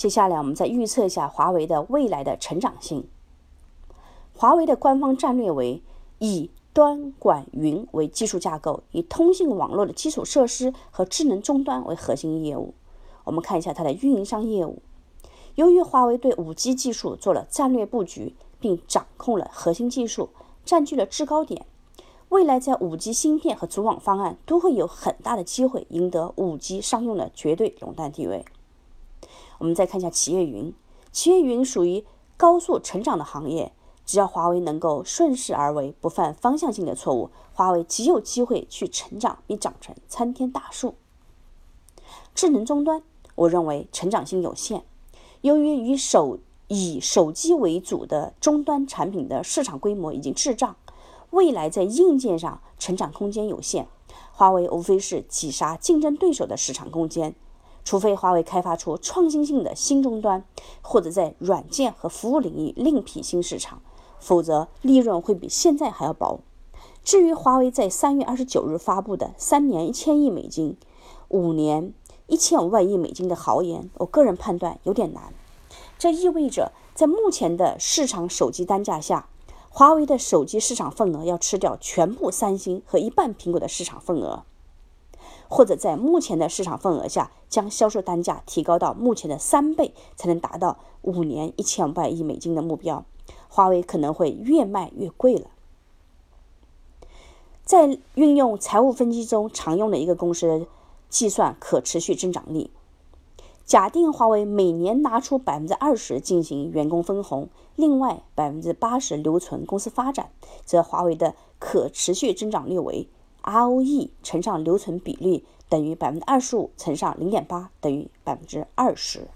接下来我们再预测一下华为的未来的成长性。华为的官方战略为以端管云为技术架构，以通信网络的基础设施和智能终端为核心业务。我们看一下它的运营商业务。由于华为对 5G 技术做了战略布局，并掌控了核心技术，占据了制高点，未来在 5G 芯片和组网方案都会有很大的机会赢得 5G 商用的绝对垄断地位。我们再看一下企业云，企业云属于高速成长的行业，只要华为能够顺势而为，不犯方向性的错误，华为极有机会去成长，并长成参天大树。智能终端，我认为成长性有限。由于以手以手机为主的终端产品的市场规模已经滞胀，未来在硬件上成长空间有限，华为无非是挤杀竞争对手的市场空间。除非华为开发出创新性的新终端，或者在软件和服务领域另辟新市场，否则利润会比现在还要薄。至于华为在三月二十九日发布的三年一千亿美金、五年。一千五百亿美金的豪言，我个人判断有点难。这意味着，在目前的市场手机单价下，华为的手机市场份额要吃掉全部三星和一半苹果的市场份额，或者在目前的市场份额下，将销售单价提高到目前的三倍，才能达到五年一千五百亿美金的目标。华为可能会越卖越贵了。在运用财务分析中常用的一个公式。计算可持续增长率。假定华为每年拿出百分之二十进行员工分红，另外百分之八十留存公司发展，则华为的可持续增长率为 ROE 乘上留存比率等于百分之二十五乘上零点八等于百分之二十。